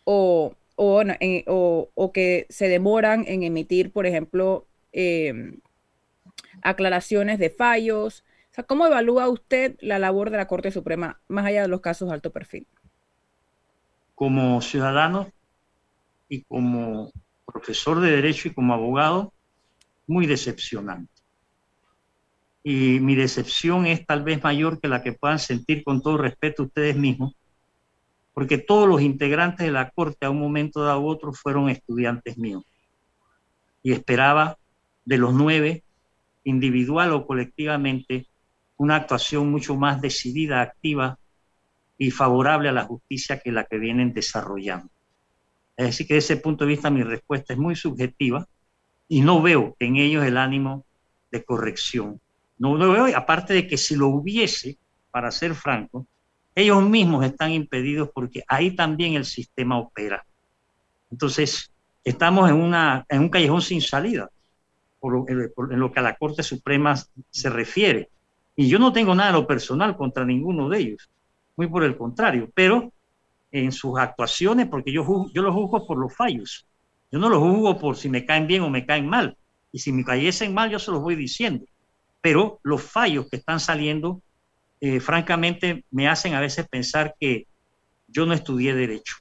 o, o, que se demoran en emitir, por ejemplo, em, aclaraciones de fallos. ¿cómo evalúa usted la labor de la Corte Suprema más allá de los casos de alto perfil? Como ciudadano y como profesor de derecho y como abogado, muy decepcionante. Y mi decepción es tal vez mayor que la que puedan sentir con todo respeto ustedes mismos, porque todos los integrantes de la Corte a un momento dado u otro fueron estudiantes míos. Y esperaba de los nueve individual o colectivamente, una actuación mucho más decidida, activa y favorable a la justicia que la que vienen desarrollando. Es decir, que desde ese punto de vista mi respuesta es muy subjetiva y no veo en ellos el ánimo de corrección. No lo veo, aparte de que si lo hubiese, para ser franco, ellos mismos están impedidos porque ahí también el sistema opera. Entonces, estamos en, una, en un callejón sin salida en lo que a la Corte Suprema se refiere. Y yo no tengo nada de lo personal contra ninguno de ellos, muy por el contrario, pero en sus actuaciones, porque yo, yo los juzgo por los fallos, yo no los juzgo por si me caen bien o me caen mal, y si me cayesen mal yo se los voy diciendo, pero los fallos que están saliendo, eh, francamente, me hacen a veces pensar que yo no estudié derecho.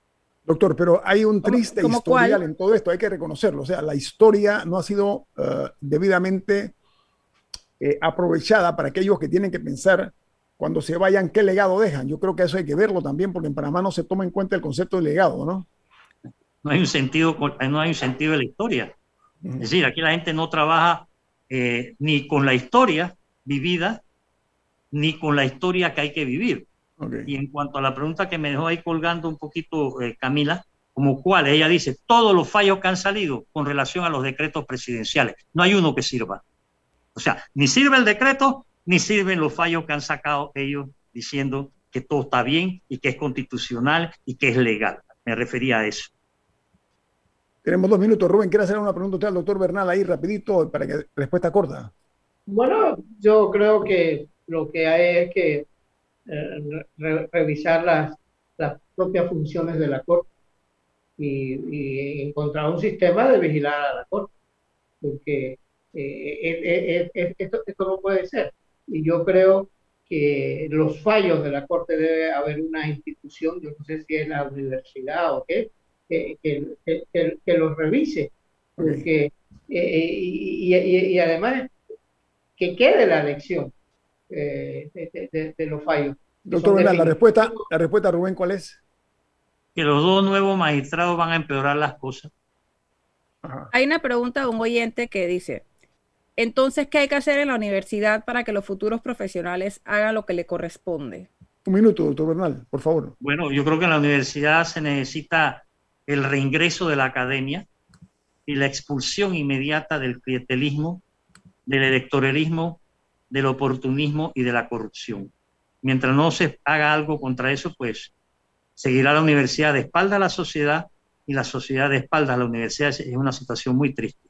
Doctor, pero hay un triste historial en todo esto, hay que reconocerlo. O sea, la historia no ha sido eh, debidamente eh, aprovechada para aquellos que tienen que pensar cuando se vayan qué legado dejan. Yo creo que eso hay que verlo también, porque en Panamá no se toma en cuenta el concepto de legado, ¿no? No hay un sentido, no hay un sentido de la historia. Es decir, aquí la gente no trabaja eh, ni con la historia vivida, ni con la historia que hay que vivir. Y en cuanto a la pregunta que me dejó ahí colgando un poquito eh, Camila, como cuál, ella dice, todos los fallos que han salido con relación a los decretos presidenciales, no hay uno que sirva. O sea, ni sirve el decreto, ni sirven los fallos que han sacado ellos diciendo que todo está bien y que es constitucional y que es legal. Me refería a eso. Tenemos dos minutos. Rubén, ¿quiere hacer una pregunta al doctor Bernal ahí rapidito para que respuesta corta? Bueno, yo creo que lo que hay es que eh, revisar las, las propias funciones de la Corte y, encontrar un sistema de vigilar a la Corte, porque eh, eh, esto, esto no puede ser. Y yo creo que los fallos de la Corte debe haber una institución, yo no sé si es la universidad o qué, que, que, que, los revise, porque, y, y, además que quede la lección, eh, de, los fallos. Doctor la respuesta, la respuesta, Rubén, ¿cuál es? Que los dos nuevos magistrados van a empeorar las cosas. Hay una pregunta de un oyente que dice, entonces, ¿qué hay que hacer en la universidad para que los futuros profesionales hagan lo que le corresponde? Un minuto, doctor Bernal, por favor. Bueno, yo creo que en la universidad se necesita el reingreso de la academia y la expulsión inmediata del clientelismo, del electoralismo del oportunismo y de la corrupción. Mientras no se haga algo contra eso, pues seguirá la universidad de espalda a la sociedad y la sociedad de espalda a la universidad. Es una situación muy triste.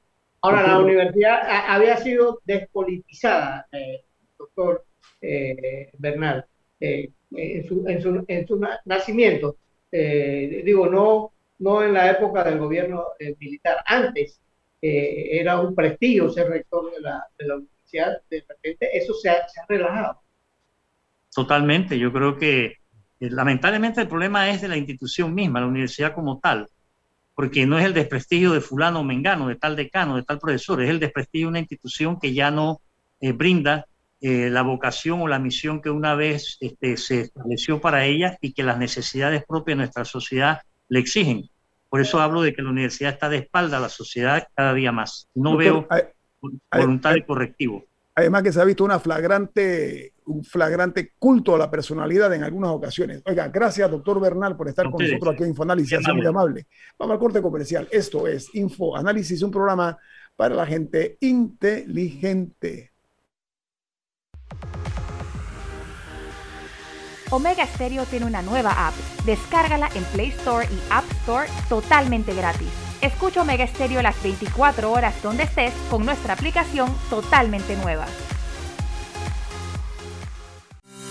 Ahora, la universidad había sido despolitizada, eh, doctor eh, Bernal, eh, en, su, en, su, en, su, nacimiento. digo, no, no en la época del gobierno militar. Antes era un prestigio ser rector de la, de la universidad de repente eso se ha, relajado. Totalmente, yo creo que lamentablemente el problema es de la institución misma, la universidad como tal, porque no es el desprestigio de fulano o mengano, de tal decano, de tal profesor, es el desprestigio de una institución que ya no eh, brinda eh, la vocación o la misión que una vez este, se estableció para ella y que las necesidades propias de nuestra sociedad le exigen. Por eso hablo de que la universidad está de espalda a la sociedad cada día más. No veo voluntad de correctivo. Además que se ha visto una flagrante, un flagrante culto a la personalidad en algunas ocasiones. Oiga, gracias doctor Bernal por estar con nosotros aquí en Infoanálisis, ha muy amable. Vamos al corte comercial. Esto es Infoanálisis, un programa para la gente inteligente. Omega Stereo tiene una nueva app. Descárgala en Play Store y App Store totalmente gratis. Escucha Omega Stereo las 24 horas donde estés con nuestra aplicación totalmente nueva.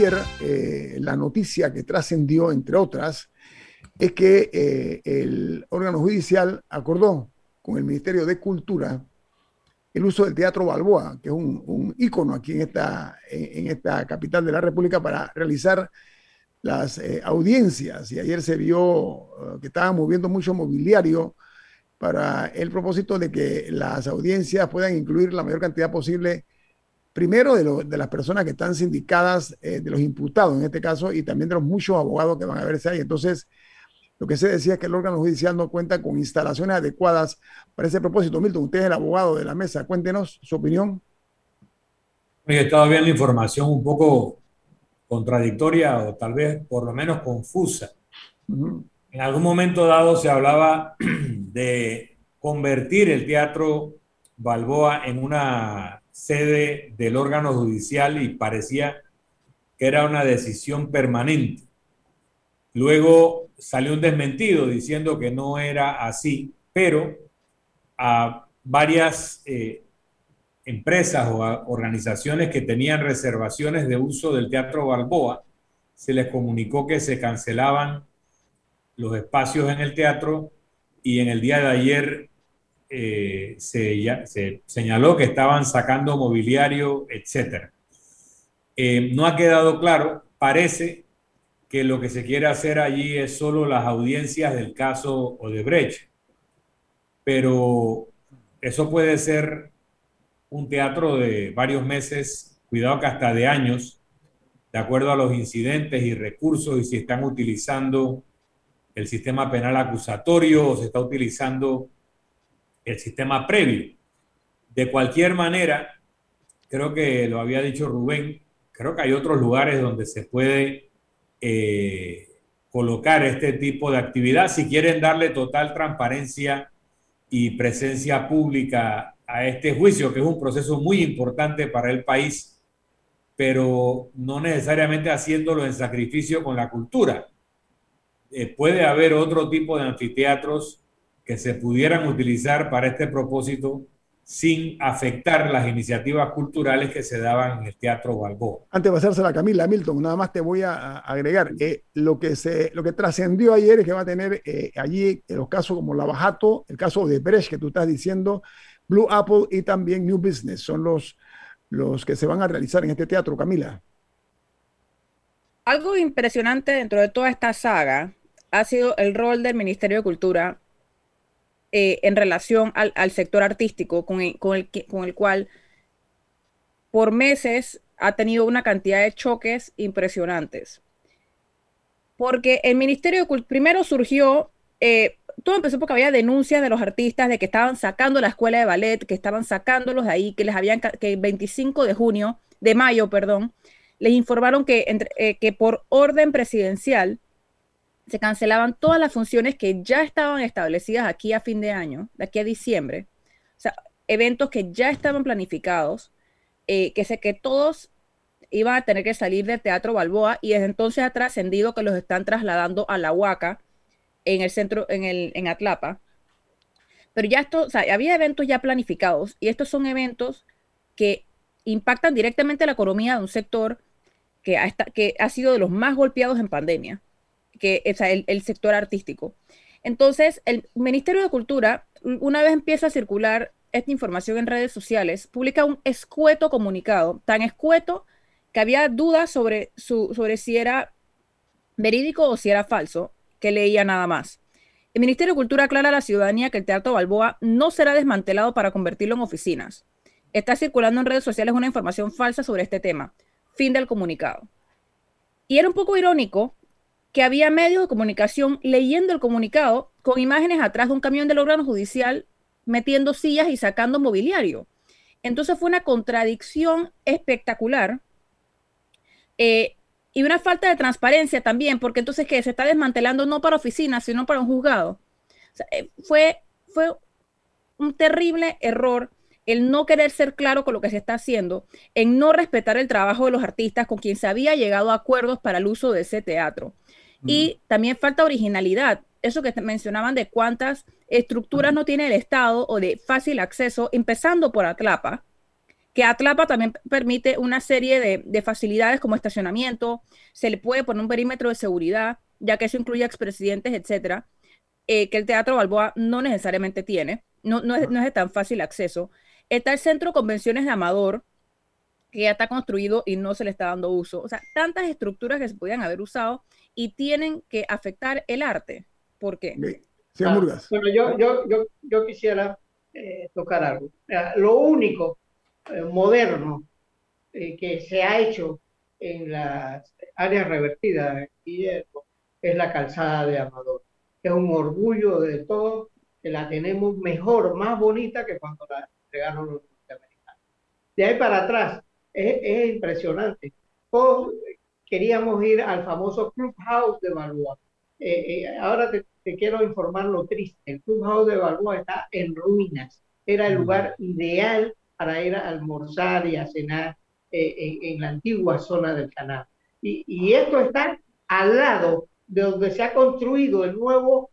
Ayer eh, la noticia que trascendió, entre otras, es que eh, el órgano judicial acordó con el Ministerio de Cultura el uso del Teatro Balboa, que es un, un ícono aquí en esta, en, esta capital de la República, para realizar las eh, audiencias. Y ayer se vio que estaban moviendo mucho mobiliario para el propósito de que las audiencias puedan incluir la mayor cantidad posible, primero de, lo- de las personas que están sindicadas, eh, de los imputados en este caso, y también de los muchos abogados que van a verse ahí. Entonces, lo que se decía es que el órgano judicial no cuenta con instalaciones adecuadas para ese propósito. Milton, usted es el abogado de la mesa, cuéntenos su opinión. He estado viendo información un poco contradictoria o tal vez por lo menos confusa. En algún momento dado se hablaba de convertir el Teatro Balboa en una sede del órgano judicial y parecía que era una decisión permanente. Luego salió un desmentido diciendo que no era así, pero a varias eh, empresas o organizaciones que tenían reservaciones de uso del Teatro Balboa, se les comunicó que se cancelaban los espacios en el teatro y en el día de ayer eh, se, señaló que estaban sacando mobiliario, etc. no ha quedado claro, parece que lo que se quiere hacer allí es solo las audiencias del caso Odebrecht, pero eso puede ser un teatro de varios meses, cuidado que hasta de años, de acuerdo a los incidentes y recursos y si están utilizando el sistema penal acusatorio o se está utilizando el sistema previo. De cualquier manera, creo que lo había dicho Rubén, creo que hay otros lugares donde se puede eh, colocar este tipo de actividad si quieren darle total transparencia y presencia pública a este juicio, que es un proceso muy importante para el país, pero no necesariamente haciéndolo en sacrificio con la cultura. Eh, puede haber otro tipo de anfiteatros que se pudieran utilizar para este propósito sin afectar las iniciativas culturales que se daban en el Teatro Balboa. Antes de pasársela a Camila Milton, nada más te voy a, agregar. eh, lo que, se, lo que trascendió ayer es que va a tener eh, allí eh, los casos como Lavajato, el caso de Brecht que tú estás diciendo, Blue Apple y también New Business. Son los, los que se van a realizar en este teatro, Camila. Algo impresionante dentro de toda esta saga ha sido el rol del Ministerio de Cultura eh, en relación al, sector artístico, con el, con, el, con el cual por meses ha tenido una cantidad de choques impresionantes. Porque el Ministerio de Cultura, primero surgió, eh, todo empezó porque había denuncias de los artistas de que estaban sacando la escuela de ballet, que estaban sacándolos de ahí, que les habían, que el 25 de junio, de mayo, perdón, les informaron que, entre- eh, que por orden presidencial se cancelaban todas las funciones que ya estaban establecidas aquí a fin de año, de aquí a diciembre. O sea, eventos que ya estaban planificados, eh, que sé que todos iban a tener que salir del Teatro Balboa y desde entonces ha trascendido que los están trasladando a la Huaca en el centro, en, el, en Atlapa. Pero ya esto, o sea, había eventos ya planificados y estos son eventos que impactan directamente la economía de un sector que ha, que ha sido de los más golpeados en pandemia, que es el, sector artístico. Entonces, el Ministerio de Cultura, una vez empieza a circular esta información en redes sociales, publica un escueto comunicado, tan escueto que había dudas sobre si era verídico o si era falso, que leía nada más. El Ministerio de Cultura aclara a la ciudadanía que el Teatro Balboa no será desmantelado para convertirlo en oficinas. Está circulando en redes sociales una información falsa sobre este tema. Fin del comunicado. Y era un poco irónico que había medios de comunicación leyendo el comunicado con imágenes atrás de un camión del órgano judicial metiendo sillas y sacando mobiliario. Entonces fue una contradicción espectacular eh, y una falta de transparencia también, porque entonces que se está desmantelando no para oficinas, sino para un juzgado. Eh, fue, fue un terrible error el no querer ser claro con lo que se está haciendo, en no respetar el trabajo de los artistas con quien se había llegado a acuerdos para el uso de ese teatro. Y también falta originalidad. Eso que mencionaban de cuántas estructuras no tiene el Estado o de fácil acceso, empezando por Atlapa, que Atlapa también permite una serie de, facilidades como estacionamiento, se le puede poner un perímetro de seguridad, ya que eso incluye expresidentes, etcétera, eh, que el Teatro Balboa no necesariamente tiene, no, no, es, no es de tan fácil acceso. Está el Centro de Convenciones de Amador, que ya está construido y no se le está dando uso. O sea, tantas estructuras que se podían haber usado y tienen que afectar el arte. ¿Por qué? Ah, bueno, yo, yo, yo, yo quisiera eh, tocar algo. lo único eh, moderno eh, que se ha hecho en las áreas revertidas es la calzada de Amador. Es un orgullo de todos que la tenemos mejor, más bonita que cuando la entregaron los norteamericanos. De ahí para atrás, es, impresionante. Todos queríamos ir al famoso Clubhouse de Balboa. Eh, eh, ahora te, quiero informar lo triste. El Clubhouse de Balboa está en ruinas. Era el lugar ideal para ir a almorzar y a cenar eh, en, la antigua zona del canal. Y, y, esto está al lado de donde se ha construido el nuevo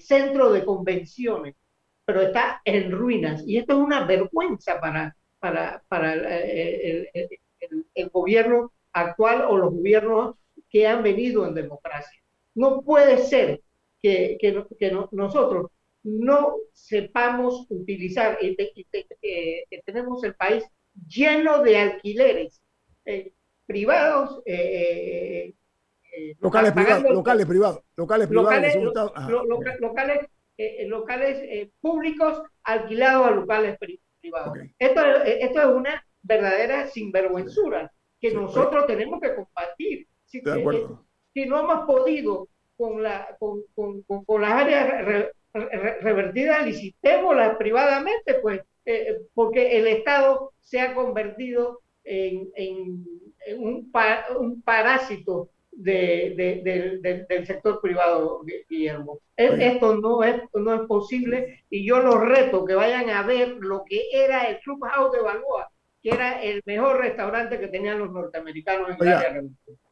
centro de convenciones, pero está en ruinas. Y esto es una vergüenza para, para, para el, el, gobierno actual o los gobiernos que han venido en democracia. No puede ser que, que, que nosotros no sepamos utilizar y, que tenemos el país lleno de alquileres eh, privados. Eh, eh, locales, privados locales privados, locales privados, locales, locales, públicos alquilados a locales esto, esto es una verdadera sinvergüenzura que nosotros tenemos que compartir. Si, si, no hemos podido con, la, con, con, con, las áreas revertidas, licitémoslas privadamente, pues, eh, porque el Estado se ha convertido en, en, un, un parásito de, del sector privado, Guillermo. Esto no es, no es posible y yo los reto que vayan a ver lo que era el Clubhouse de Balboa, que era el mejor restaurante que tenían los norteamericanos en Oiga,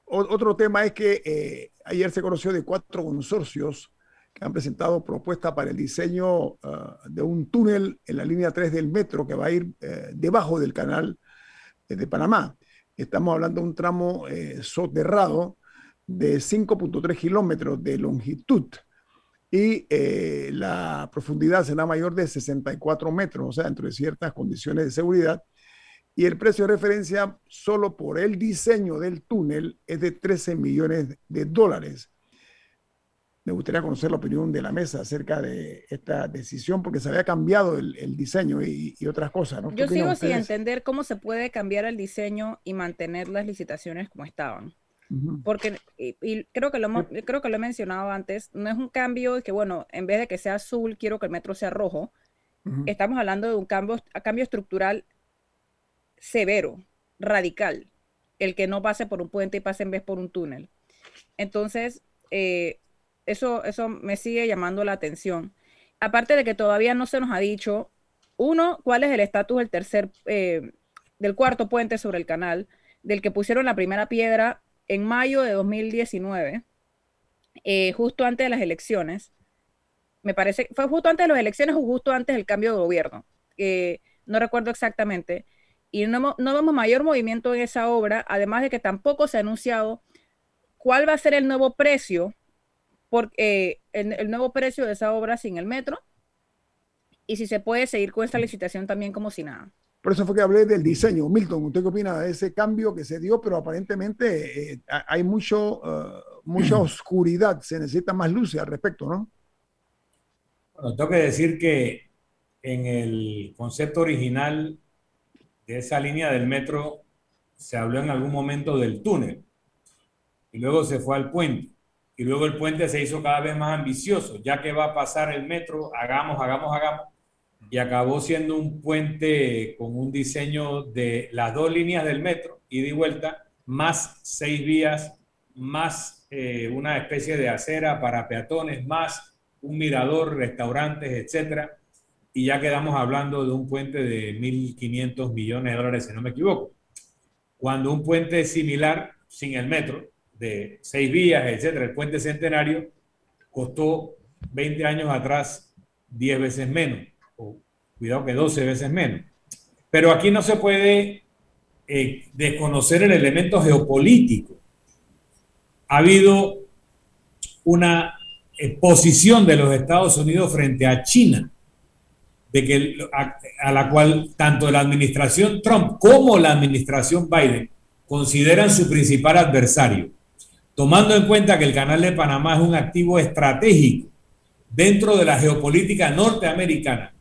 Otro tema es que eh, ayer se conoció de cuatro consorcios que han presentado propuestas para el diseño ah, de un túnel en la línea 3 del metro que va a ir eh, debajo del canal eh, de Panamá. Estamos hablando de un tramo soterrado de 5.3 kilómetros de longitud y eh, la profundidad será mayor de 64 metros, o sea, dentro de ciertas condiciones de seguridad. Y el precio de referencia solo por el diseño del túnel es de 13 millones de dólares. Me gustaría conocer la opinión de la mesa acerca de esta decisión, porque se había cambiado el, diseño y, otras cosas. Yo sigo sin entender cómo se puede cambiar el diseño y mantener las licitaciones como estaban. Porque, y, creo, que lo, creo que lo he mencionado antes, no es un cambio de que, bueno, en vez de que sea azul, quiero que el metro sea rojo. Estamos hablando de un cambio, cambio estructural severo, radical, el que no pase por un puente y pase en vez por un túnel. Entonces, eh, eso, eso me sigue llamando la atención. Aparte de que todavía no se nos ha dicho, uno, cuál es el estatus del tercer, eh, del cuarto puente sobre el canal, del que pusieron la primera piedra en mayo de 2019, eh, justo antes de las elecciones. Me parece, fue justo antes de las elecciones o justo antes del cambio de gobierno. no recuerdo exactamente. Y no, vemos mayor movimiento en esa obra, además de que tampoco se ha anunciado cuál va a ser el nuevo precio, porque el, el nuevo precio de esa obra sin el metro, y si se puede seguir con esta licitación también como si nada. Por eso fue que hablé del diseño. Milton, ¿usted qué opina de ese cambio que se dio? Pero aparentemente eh, hay mucho, uh, mucha oscuridad, se necesita más luz al respecto, ¿no? Bueno, tengo que decir que en el concepto original de esa línea del metro se habló en algún momento del túnel y luego se fue al puente y luego el puente se hizo cada vez más ambicioso, ya que va a pasar el metro, hagamos, hagamos, hagamos y acabó siendo un puente con un diseño de las dos líneas del metro, ida y vuelta, más seis vías, más eh, una especie de acera para peatones, más un mirador, restaurantes, etcétera. Y ya quedamos hablando de un puente de 1.500 millones de dólares, si no me equivoco. Cuando un puente similar, sin el metro, de seis vías, etcétera, el puente centenario, costó 20 años atrás 10 veces menos cuidado que 12 veces menos. Pero aquí no se puede eh, desconocer el elemento geopolítico. Ha habido una posición de los Estados Unidos frente a China, de que, a, la cual tanto la administración Trump como la administración Biden consideran su principal adversario, tomando en cuenta que el canal de Panamá es un activo estratégico dentro de la geopolítica norteamericana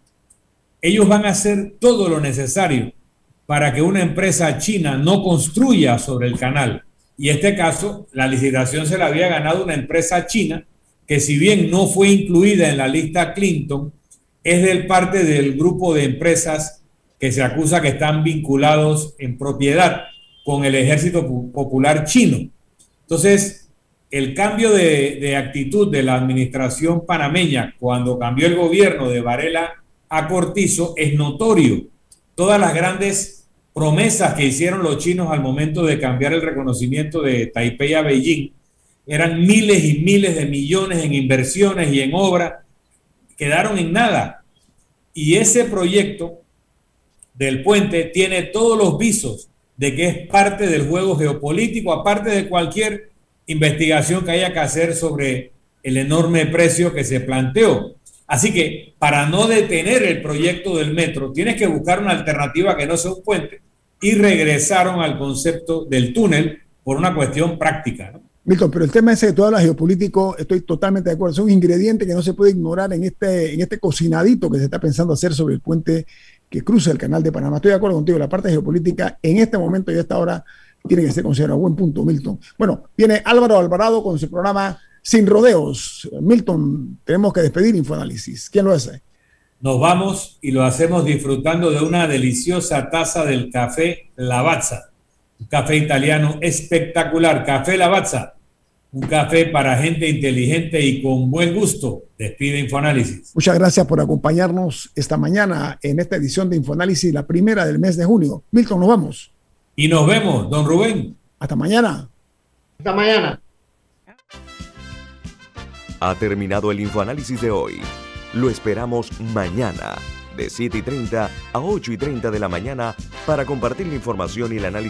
ellos van a hacer todo lo necesario para que una empresa china no construya sobre el canal. Y en este caso, la licitación se la había ganado una empresa china que si bien no fue incluida en la lista Clinton, es del parte del grupo de empresas que se acusa que están vinculados en propiedad con el ejército popular chino. Entonces, el cambio de, de actitud de la administración panameña cuando cambió el gobierno de Varela a Cortizo es notorio. Todas las grandes promesas que hicieron los chinos al momento de cambiar el reconocimiento de Taipei a Beijing eran miles y miles de millones en inversiones y en obras, quedaron en nada. Y ese proyecto del puente tiene todos los visos de que es parte del juego geopolítico, aparte de cualquier investigación que haya que hacer sobre el enorme precio que se planteó. Así que para no detener el proyecto del metro, tienes que buscar una alternativa que no sea un puente y regresaron al concepto del túnel por una cuestión práctica. Milton, pero el tema ese de todo lo geopolítico, estoy totalmente de acuerdo. Es un ingrediente que no se puede ignorar en este, en este cocinadito que se está pensando hacer sobre el puente que cruza el canal de Panamá. Estoy de acuerdo contigo, la parte geopolítica en este momento y a esta hora tiene que ser considerada. Buen punto, Milton. Bueno, viene Álvaro Alvarado con su programa sin rodeos. Milton, tenemos que despedir Infoanálisis. ¿Quién lo hace? Nos vamos y lo hacemos disfrutando de una deliciosa taza del café Lavazza. Un café italiano espectacular. Café Lavazza. Un café para gente inteligente y con buen gusto. Despide Infoanálisis. Muchas gracias por acompañarnos esta mañana en esta edición de Infoanálisis, la primera del mes de junio. Milton, nos vamos. Y nos vemos, don Rubén. Hasta mañana. Hasta mañana. Ha terminado el infoanálisis de hoy. Lo esperamos mañana, de 7 y 30 a 8 y 30 de la mañana, para compartir la información y el análisis.